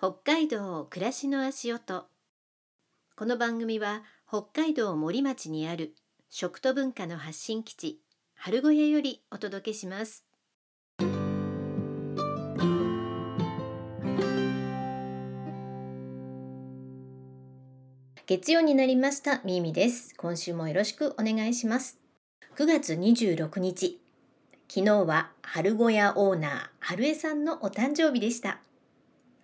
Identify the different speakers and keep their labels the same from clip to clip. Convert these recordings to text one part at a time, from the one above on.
Speaker 1: 北海道暮らしの足音。この番組は北海道森町にある食と文化の発信基地春小屋よりお届けします。月曜になりました。みーみです。今週もよろしくお願いします。9月26日昨日は春小屋オーナー春江さんのお誕生日でした。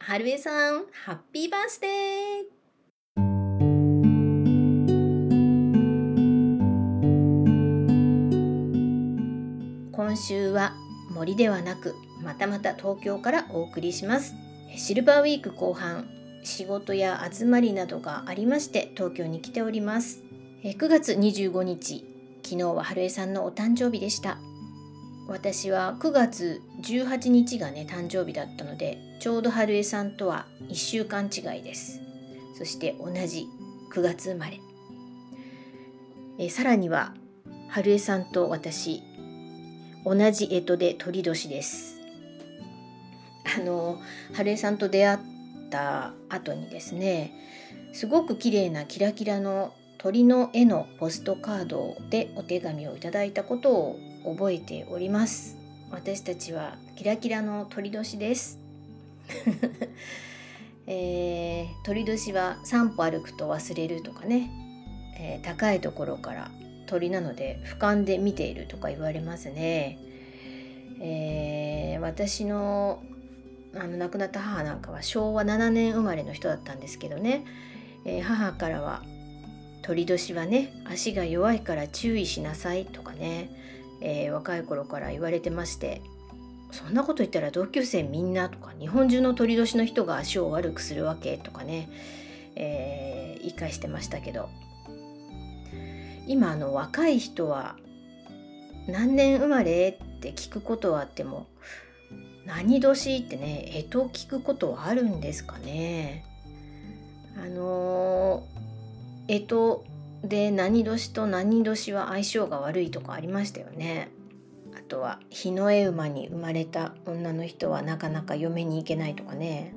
Speaker 1: 春江さんハッピーバースデー。今週は森ではなくまたまた東京からお送りします。シルバーウィーク後半仕事や集まりなどがありまして東京に来ております。9月25日昨日は春江さんのお誕生日でした。私は9月18日がね誕生日だったのでちょうど春江さんとは1週間違いです。そして同じ9月生まれ。えさらには春江さんと私同じ干支で鳥年です。あの春江さんと出会った後にですねすごく綺麗なキラキラの鳥の絵のポストカードでお手紙をいただいたことを覚えております。私たちはキラキラの鳥年です。えー、鳥年は3歩歩くと忘れるとかね、えー、高いところから鳥なので俯瞰で見ているとか言われますね、えー、私のあの亡くなった母なんかは昭和7年生まれの人だったんですけどね、え母からは鳥年はね足が弱いから注意しなさいとかね、えー、若い頃から言われてましてそんなこと言ったら同級生みんなとか日本中の鳥年の人が足を悪くするわけとかね、えー、言い返してましたけど今あの若い人は何年生まれ？って聞くことはあっても何年ってねえと聞くことはあるんですかね？あのえとで何年と何年は相性が悪いとかありましたよね。あとは日の絵馬に生まれた女の人はなかなか嫁に行けないとかね。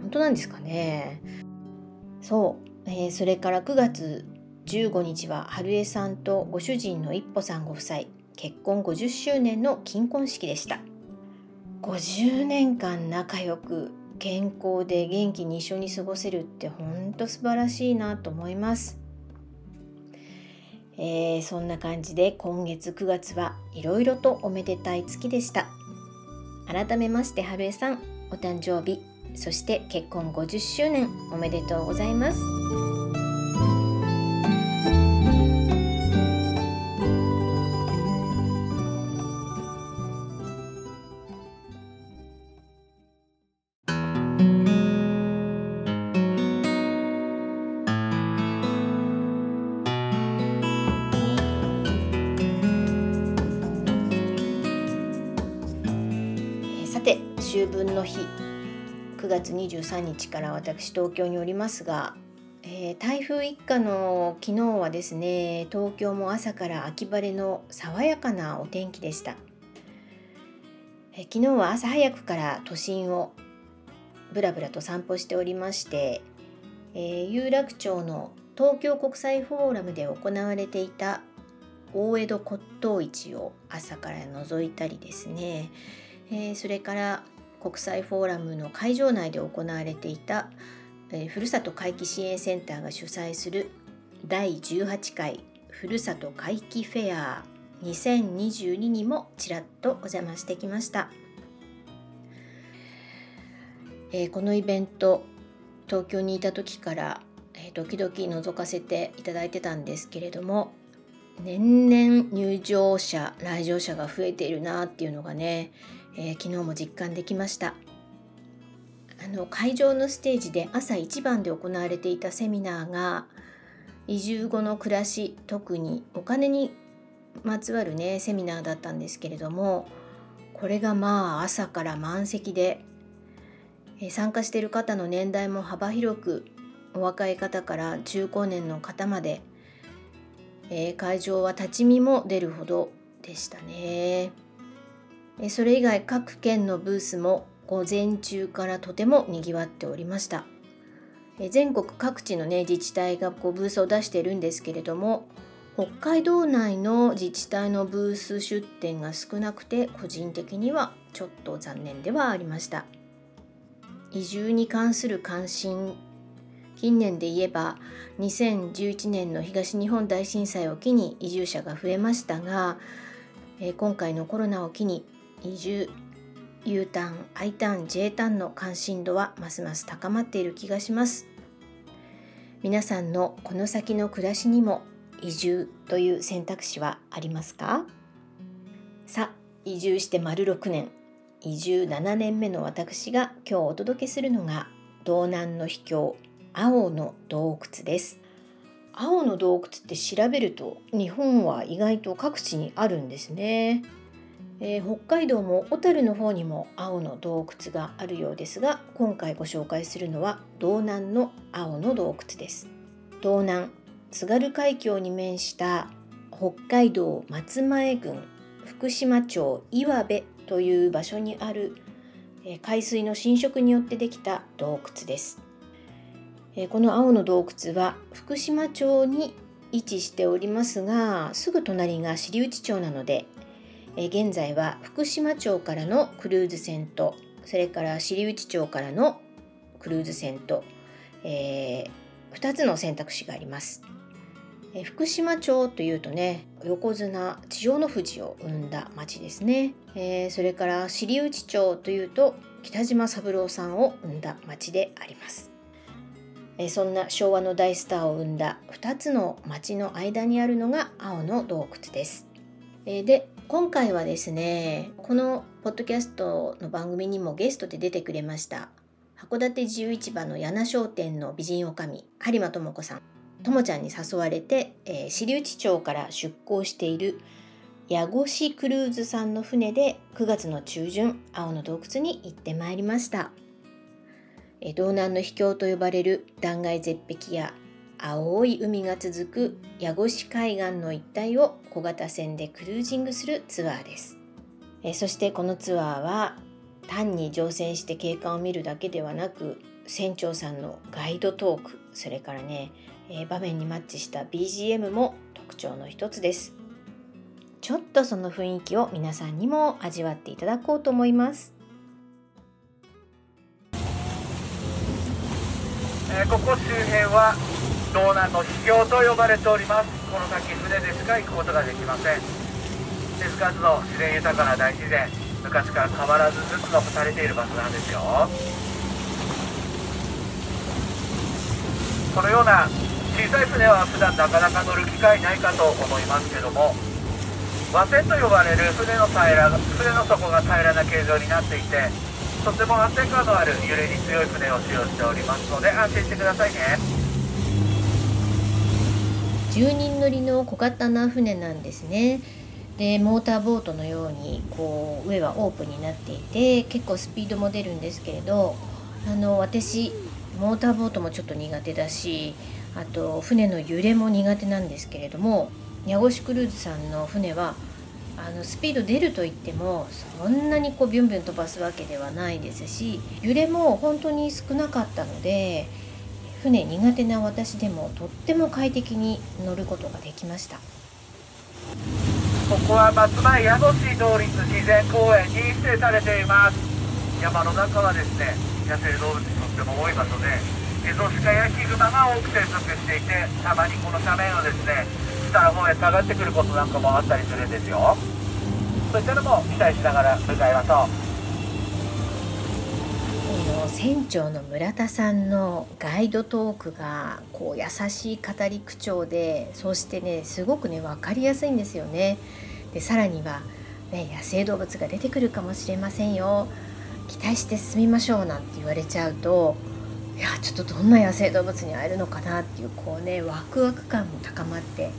Speaker 1: 本当なんですかね。そう、えー、それから9月15日は春江さんとご主人の一歩さんご夫妻。結婚50周年の金婚式でした。50年間仲良く健康で元気に一緒に過ごせるってほんと素晴らしいなと思います。えー、そんな感じで今月9月はいろいろとおめでたい月でした。改めまして春江さんお誕生日そして結婚50周年おめでとうございます。秋分の日。9月23日から私東京におりますが、えー、台風一過の昨日はですね東京も朝から秋晴れの爽やかなお天気でした、えー、昨日は朝早くから都心をぶらぶらと散歩しておりまして、えー、有楽町の東京国際フォーラムで行われていた大江戸骨董市を朝から覗いたりですね、えー、それから国際フォーラムの会場内で行われていた、えー、ふるさと回帰支援センターが主催する第18回ふるさと回帰フェア2022にもちらっとお邪魔してきました、えー、このイベント東京にいた時から、えー、時々覗かせていただいてたんですけれども年々入場者来場者が増えているなっていうのがねえー、昨日も実感できました。あの会場のステージで朝一番で行われていたセミナーが移住後の暮らし特にお金にまつわるねセミナーだったんですけれどもこれがまあ朝から満席で、えー、参加している方の年代も幅広くお若い方から中高年の方まで、えー、会場は立ち見も出るほどでしたね。えそれ以外各県のブースも午前中からとてもにぎわっておりましたえ全国各地の、ね、自治体がこうブースを出してるんですけれども北海道内の自治体のブース出店が少なくて個人的にはちょっと残念ではありました移住に関する関心近年で言えば2011年の東日本大震災を機に移住者が増えましたが今回のコロナを機に移住 U ターン I ターン J ターンの関心度はますます高まっている気がします。皆さんのこの先の暮らしにも移住という選択肢はありますか？さあ移住して丸6年。移住7年目の私が今日お届けするのが道南の秘境。青の洞窟です。青の洞窟って調べると日本は意外と各地にあるんですね、えー、北海道も小樽の方にも青の洞窟があるようですが今回ご紹介するのは道南の青の洞窟です。道南津軽海峡に面した北海道松前郡福島町岩部という場所にある海水の浸食によってできた洞窟です。この青の洞窟は福島町に位置しておりますがすぐ隣が知内町なので現在は福島町からのクルーズ船とそれから知内町からのクルーズ船と、えー、2つの選択肢があります。福島町というとね横綱千代の富士を生んだ町ですね、えー、それから知内町というと北島三郎さんを生んだ町であります、え、そんな昭和の大スターを生んだ2つの町の間にあるのが青の洞窟です、え、で今回はですねこのポッドキャストの番組にもゲストで出てくれました函館自由市場の柳商店の美人女将播磨智子さんともちゃんに誘われて、えー、知内町から出港している矢越クルーズさんの船で9月の中旬青の洞窟に行ってまいりました、道南の秘境と呼ばれる断崖絶壁や青い海が続く矢越海岸の一帯を小型船でクルージングするツアーです、え、そしてこのツアーは単に乗船して景観を見るだけではなく船長さんのガイドトークそれからねえ、場面にマッチした BGM も特徴の一つです。ちょっとその雰囲気を皆さんにも味わっていただこうと思います、
Speaker 2: えー、ここ周辺は道南の秘境と呼ばれております。この先船でしか行くことができません。手つかずの自然豊かな大自然昔から変わらずずっと残されている場所なんですよ。このような小さい船は普段なかなか乗る機会ないかと思いますけども和船と呼ばれる船の平ら船の底が平らな形状になっていてとても安定感のある揺れに強い船を使用しておりますので安心してくださいね。
Speaker 1: 10人乗りの小型な船なんですね。でモーターボートのようにこう上はオープンになっていて結構スピードも出るんですけれどあの私モーターボートもちょっと苦手だしあと船の揺れも苦手なんですけれども矢越クルーズさんの船はあのスピード出るといってもそんなにこうビュンビュン飛ばすわけではないですし揺れも本当に少なかったので船苦手な私でもとっても快適に乗ることができました。
Speaker 2: ここは松前矢野市同立自然公園に指定されています。山の中はですね野生動物にとっても多い場所でエゾシカやヒグマが多く生息していてたまにこの斜面をですね下の方へ下がってくることなんかもあったりするんですよ。そういったのも期待しながら向かいましょ
Speaker 1: う。船長の村田さんのガイドトークがこう優しい語り口調でそしてねすごくね分かりやすいんですよね。でさらには、ね、野生動物が出てくるかもしれませんよ。期待して進みましょうなんて言われちゃうといやちょっとどんな野生動物に会えるのかなっていうこうねワクワク感も高まって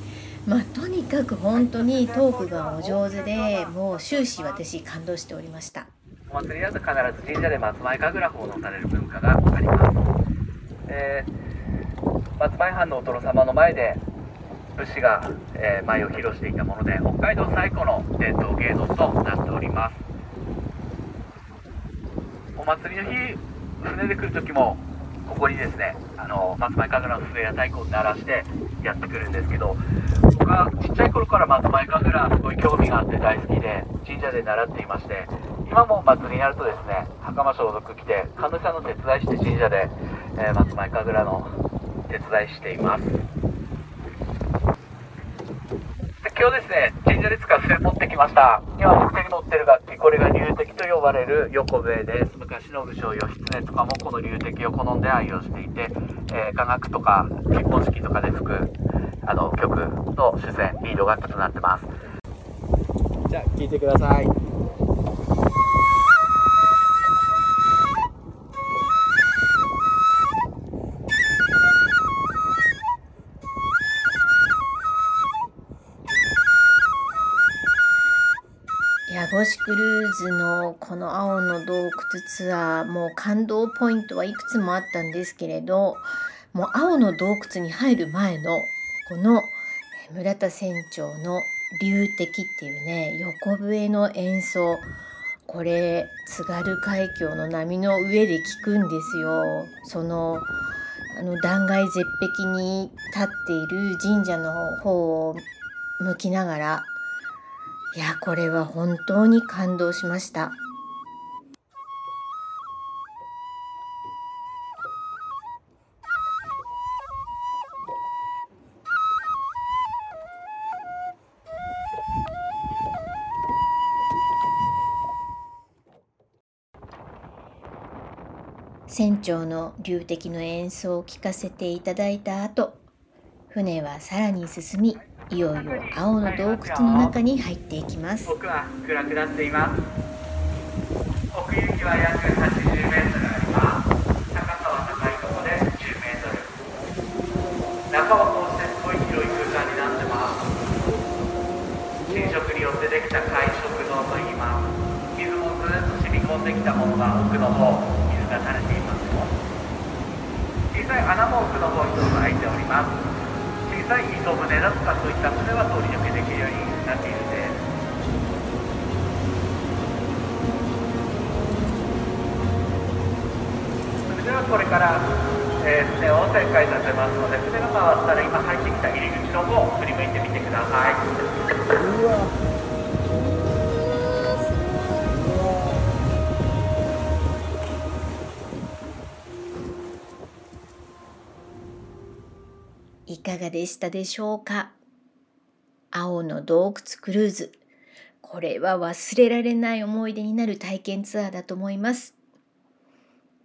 Speaker 1: まあとにかく本当にトークがお上手でもう終始私感動しておりました。
Speaker 2: お祭りだと必ず神社で松前神楽奉納される文化があります、えー、松前藩のお殿様の前で武士が、えー、舞を披露していたもので北海道最古の伝統芸能となっております。お祭りの日船で来る時もここにですねあの松前神楽の笛や太鼓を鳴らしてやってくるんですけど僕はちっちゃい頃から松前神楽すごい興味があって大好きで神社で習っていまして今も祭りになるとですね袴装束着て神主さんの手伝いして神社で、えー、松前神楽の手伝いしています今日ですね、神社で使う笛持ってきました。今僕手に持ってる楽器、これが龍笛と呼ばれる横笛です。昔の武将義経とかもこの龍笛を好んで愛用していて、えー、雅楽とか結婚式とかで吹くあの曲の主戦、リード楽器となってます。じゃあ、聴いてください。
Speaker 1: ゴシクルーズのこの青の洞窟ツアーもう感動ポイントはいくつもあったんですけれどもう青の洞窟に入る前のこの村田船長の流笛っていうね横笛の演奏。これ津軽海峡の波の上で聞くんですよ。そのあの断崖絶壁に立っている神社の方を向きながら。いやこれは本当に感動しました。船長の流笛の演奏を聞かせていただいた後船はさらに進みいよいよ青の洞窟の中に入っていきます。
Speaker 2: 奥は暗くなっています。奥行きは約80メートルあります。高さは高いところで10メートル。中はこうしてすごい広い空間になってます。浸食によってできた海食堂といいます。水もずっと染み込んできたものが奥の方。が垂れていますよ小さい穴も奥の方一つ開いております。小さい磯舟だとかそういった船は通り抜けできるようになっているんで。すそれではこれから、えー、船を旋回させますので船が回ったら今入ってきた入り口の方を振り向いてみてくださ
Speaker 1: い。かがでしたでしょうか？青の洞窟クルーズ。これは忘れられない思い出になる体験ツアーだと思います。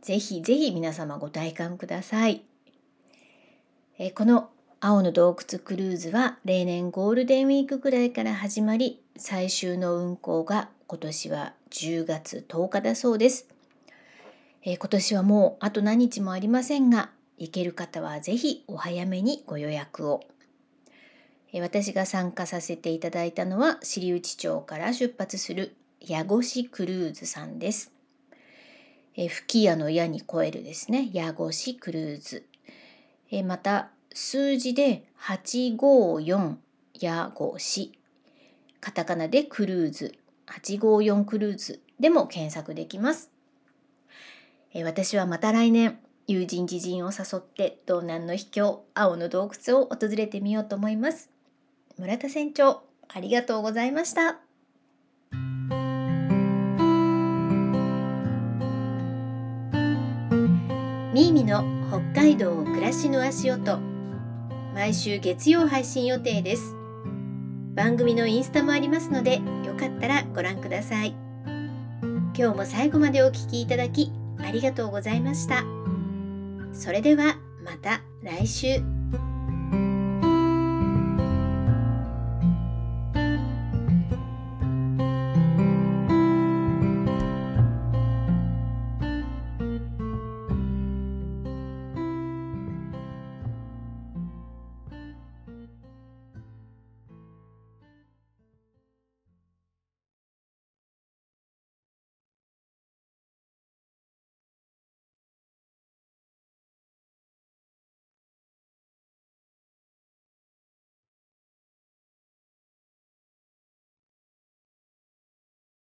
Speaker 1: ぜひぜひ皆様ご体感ください。えこの青の洞窟クルーズは例年ゴールデンウィークくらいから始まり最終の運行が今年は10月10日だそうです。え今年はもうあと何日もありませんが行ける方はぜひお早めにご予約を。私が参加させていただいたのは知内町から出発する矢越クルーズさんです。え吹き矢の矢に超えるですね、矢越クルーズ。えまた、数字で854矢越。カタカナでクルーズ。854クルーズでも検索できます。え私はまた来年、友人知人を誘って道南の秘境青の洞窟を訪れてみようと思います。村田船長ありがとうございました。ミーミの北海道暮らしの足音。毎週月曜配信予定です。番組のインスタもありますのでよかったらご覧ください。今日も最後までお聴きいただきありがとうございました。それではまた来週。